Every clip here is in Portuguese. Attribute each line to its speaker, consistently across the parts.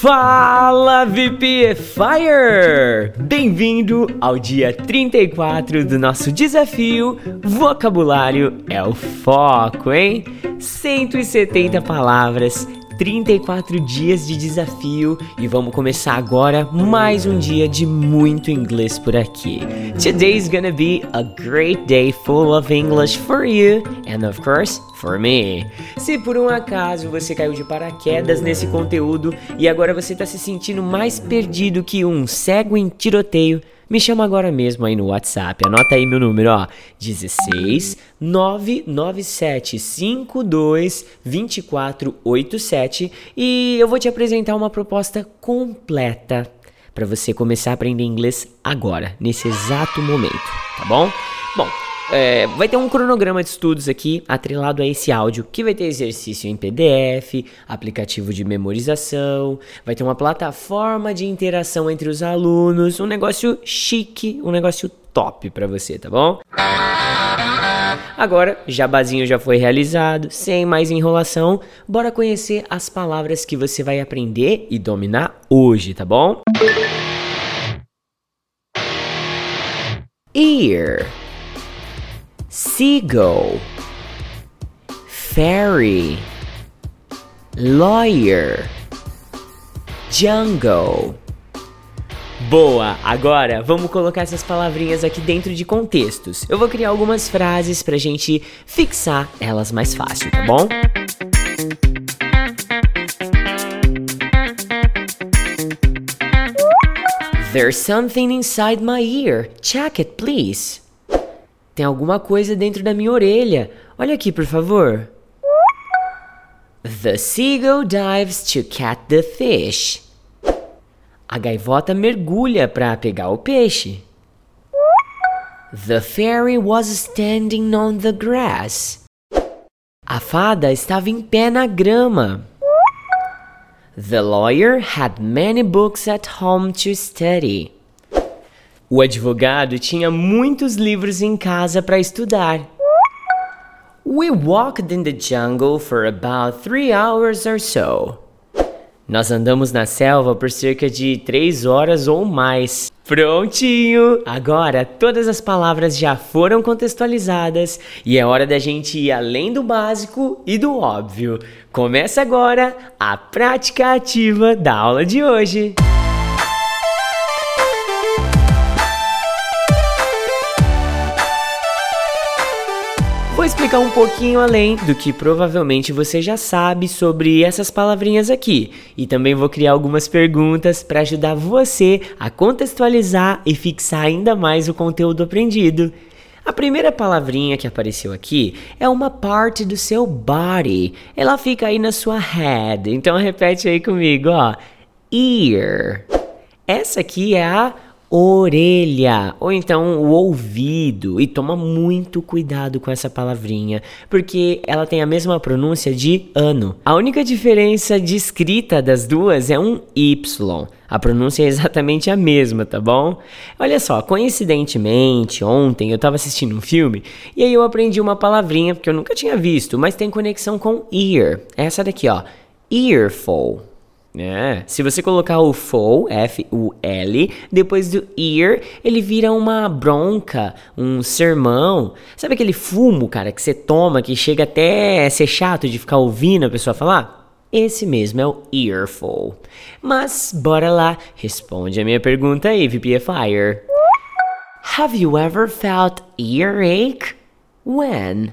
Speaker 1: Fala VPFire! Bem-vindo ao dia 34 do nosso desafio Vocabulário é o Foco, hein? 170 palavras 34 dias de desafio e vamos começar agora mais um dia de muito inglês por aqui. Today's gonna be a great day full of English for you and of course for me. Se por um acaso você caiu de paraquedas nesse conteúdo e agora você está se sentindo mais perdido que um cego em tiroteio, me chama agora mesmo aí no WhatsApp. Anota aí meu número, ó. 16 997 52 2487 e eu vou te apresentar uma proposta completa para você começar a aprender inglês agora, nesse exato momento, tá bom? Bom, é, vai ter um cronograma de estudos aqui atrelado a esse áudio, que vai ter exercício em PDF, aplicativo de memorização, vai ter uma plataforma de interação entre os alunos, um negócio chique, um negócio top para você, tá bom? Agora, jabazinho já foi realizado, sem mais enrolação, bora conhecer as palavras que você vai aprender e dominar hoje, tá bom? Ear seagull, fairy, lawyer, jungle. Boa! Agora vamos colocar essas palavrinhas aqui dentro de contextos. Eu vou criar algumas frases pra gente fixar elas mais fácil, tá bom? There's something inside my ear. Check it, please. Tem alguma coisa dentro da minha orelha. Olha aqui, por favor. The seagull dives to catch the fish. A gaivota mergulha para pegar o peixe. The fairy was standing on the grass. A fada estava em pé na grama. The lawyer had many books at home to study. O advogado tinha muitos livros em casa para estudar. We walked in the jungle for about three hours or so. Nós andamos na selva por cerca de três horas ou mais. Prontinho! Agora todas as palavras já foram contextualizadas e é hora da gente ir além do básico e do óbvio. Começa agora a prática ativa da aula de hoje. Vou explicar um pouquinho além do que provavelmente você já sabe sobre essas palavrinhas aqui, e também vou criar algumas perguntas para ajudar você a contextualizar e fixar ainda mais o conteúdo aprendido. A primeira palavrinha que apareceu aqui é uma parte do seu body. Ela fica aí na sua head. Então repete aí comigo, ó. Ear. Essa aqui é a orelha ou então o ouvido e toma muito cuidado com essa palavrinha porque ela tem a mesma pronúncia de ano. A única diferença de escrita das duas é um y. A pronúncia é exatamente a mesma, tá bom? Olha só, coincidentemente, ontem eu estava assistindo um filme e aí eu aprendi uma palavrinha que eu nunca tinha visto, mas tem conexão com ear. Essa daqui, ó. Earful. É, se você colocar o full, F-U-L, depois do ear, ele vira uma bronca, um sermão. Sabe aquele fumo, cara, que você toma que chega até ser chato de ficar ouvindo a pessoa falar? Esse mesmo é o earful. Mas, bora lá, responde a minha pergunta aí, VPFire. Have you ever felt earache? When?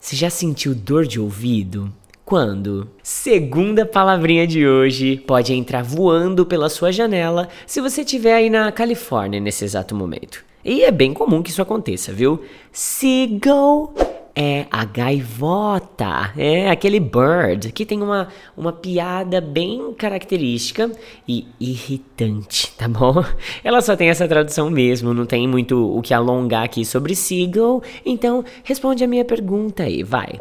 Speaker 1: Você já sentiu dor de ouvido? Quando? Segunda palavrinha de hoje pode entrar voando pela sua janela se você estiver aí na Califórnia nesse exato momento. E é bem comum que isso aconteça, viu? Seagull é a gaivota, é aquele bird que tem uma, uma piada bem característica e irritante, tá bom? Ela só tem essa tradução mesmo, não tem muito o que alongar aqui sobre seagull, então responde a minha pergunta aí, vai.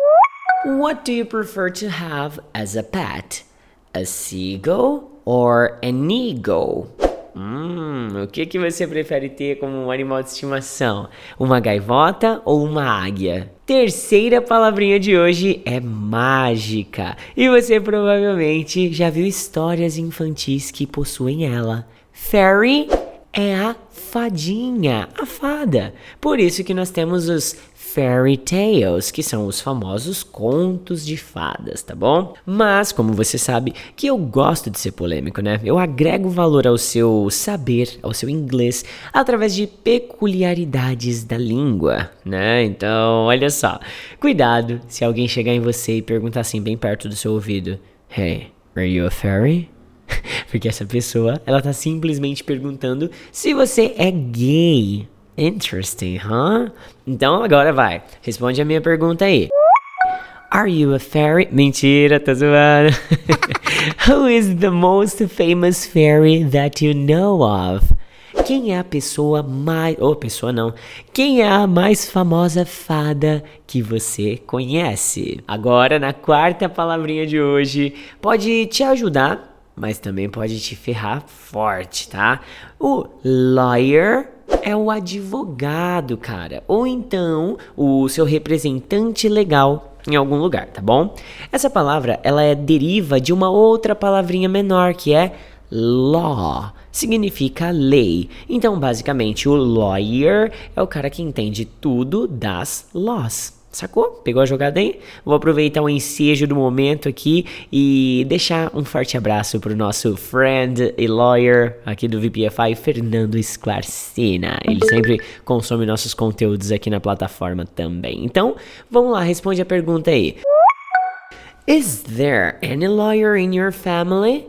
Speaker 1: What do you prefer to have as a pet? A seagull or an eagle? Hum, o que, que você prefere ter como um animal de estimação? Uma gaivota ou uma águia? Terceira palavrinha de hoje é mágica. E você provavelmente já viu histórias infantis que possuem ela. Fairy é a fadinha, a fada. Por isso que nós temos os fairy tales, que são os famosos contos de fadas, tá bom? Mas, como você sabe, que eu gosto de ser polêmico, né? Eu agrego valor ao seu saber, ao seu inglês, através de peculiaridades da língua, né? Então, olha só. Cuidado se alguém chegar em você e perguntar assim, bem perto do seu ouvido: Hey, are you a fairy? Porque essa pessoa, ela tá simplesmente perguntando se você é gay. Interesting, huh? Então agora vai. Responde a minha pergunta aí. Are you a fairy? Mentira, tá zoando. Who is the most famous fairy that you know of? Quem é a pessoa mais. Ou oh, pessoa não. Quem é a mais famosa fada que você conhece? Agora, na quarta palavrinha de hoje, pode te ajudar mas também pode te ferrar forte, tá? O lawyer é o advogado, cara, ou então o seu representante legal em algum lugar, tá bom? Essa palavra, ela é deriva de uma outra palavrinha menor que é law, significa lei. Então, basicamente, o lawyer é o cara que entende tudo das laws. Sacou? Pegou a jogada aí? Vou aproveitar o ensejo do momento aqui e deixar um forte abraço pro nosso friend e lawyer aqui do VPFI, Fernando Esclarcina. Ele sempre consome nossos conteúdos aqui na plataforma também. Então, vamos lá, responde a pergunta aí. Is there any lawyer in your family?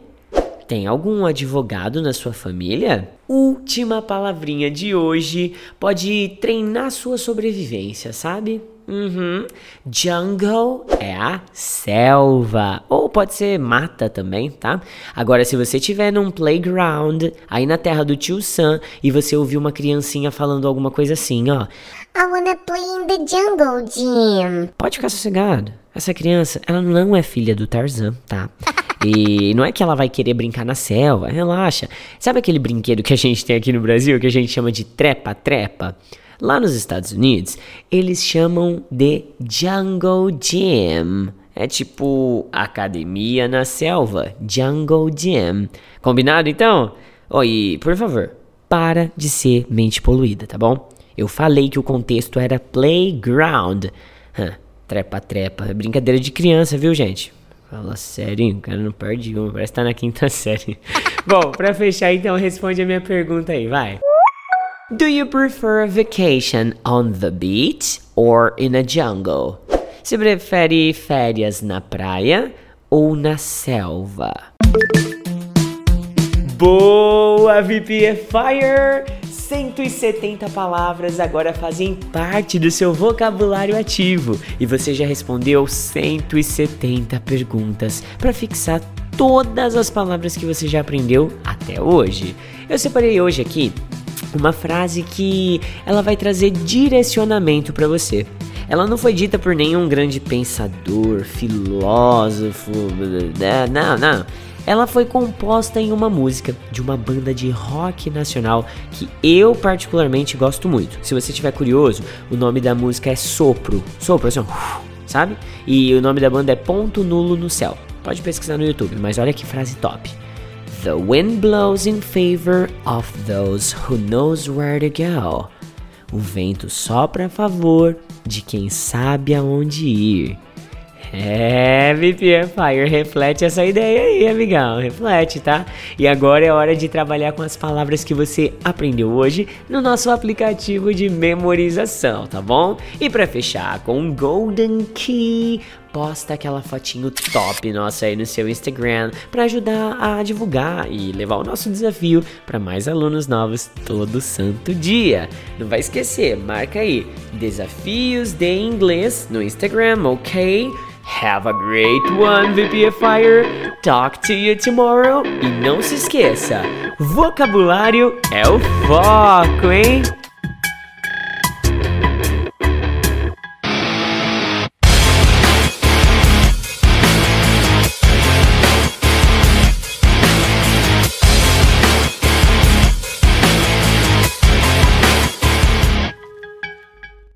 Speaker 1: Tem algum advogado na sua família? Última palavrinha de hoje pode treinar sua sobrevivência, sabe? Uhum. Jungle é a selva. Ou pode ser mata também, tá? Agora, se você estiver num playground, aí na terra do tio Sam, e você ouvir uma criancinha falando alguma coisa assim, ó.
Speaker 2: I wanna play in the jungle, Jim.
Speaker 1: Pode ficar sossegado. Essa criança, ela não é filha do Tarzan, tá? E não é que ela vai querer brincar na selva, relaxa. Sabe aquele brinquedo que a gente tem aqui no Brasil, que a gente chama de trepa-trepa? Lá nos Estados Unidos, eles chamam de Jungle Gym. É tipo academia na selva, Jungle Gym. Combinado então? Oi, por favor, para de ser mente poluída, tá bom? Eu falei que o contexto era playground. trepa, trepa. É brincadeira de criança, viu, gente? Fala sério, o cara não perde uma, parece que tá na quinta série. bom, pra fechar então, responde a minha pergunta aí, vai. Do you prefer a vacation on the beach or in a jungle? Você prefere férias na praia ou na selva? Boa, VPFire! 170 palavras agora fazem parte do seu vocabulário ativo e você já respondeu 170 perguntas para fixar todas as palavras que você já aprendeu até hoje. Eu separei hoje aqui uma frase que ela vai trazer direcionamento para você. Ela não foi dita por nenhum grande pensador, filósofo, né? não, não. Ela foi composta em uma música de uma banda de rock nacional que eu particularmente gosto muito. Se você estiver curioso, o nome da música é Sopro. Sopro, assim, sabe? E o nome da banda é Ponto Nulo no Céu. Pode pesquisar no YouTube, mas olha que frase top. The wind blows in favor of those who knows where to go. O vento sopra a favor de quem sabe aonde ir. É, VPN Fire, reflete essa ideia aí, amigão, reflete, tá? E agora é hora de trabalhar com as palavras que você aprendeu hoje no nosso aplicativo de memorização, tá bom? E para fechar com um Golden Key, posta aquela fotinho top nossa aí no seu Instagram para ajudar a divulgar e levar o nosso desafio para mais alunos novos todo santo dia. Não vai esquecer, marca aí desafios de inglês no Instagram, ok? Have a great one, VPFire. Talk to you tomorrow. E não se esqueça, vocabulário é o foco, hein?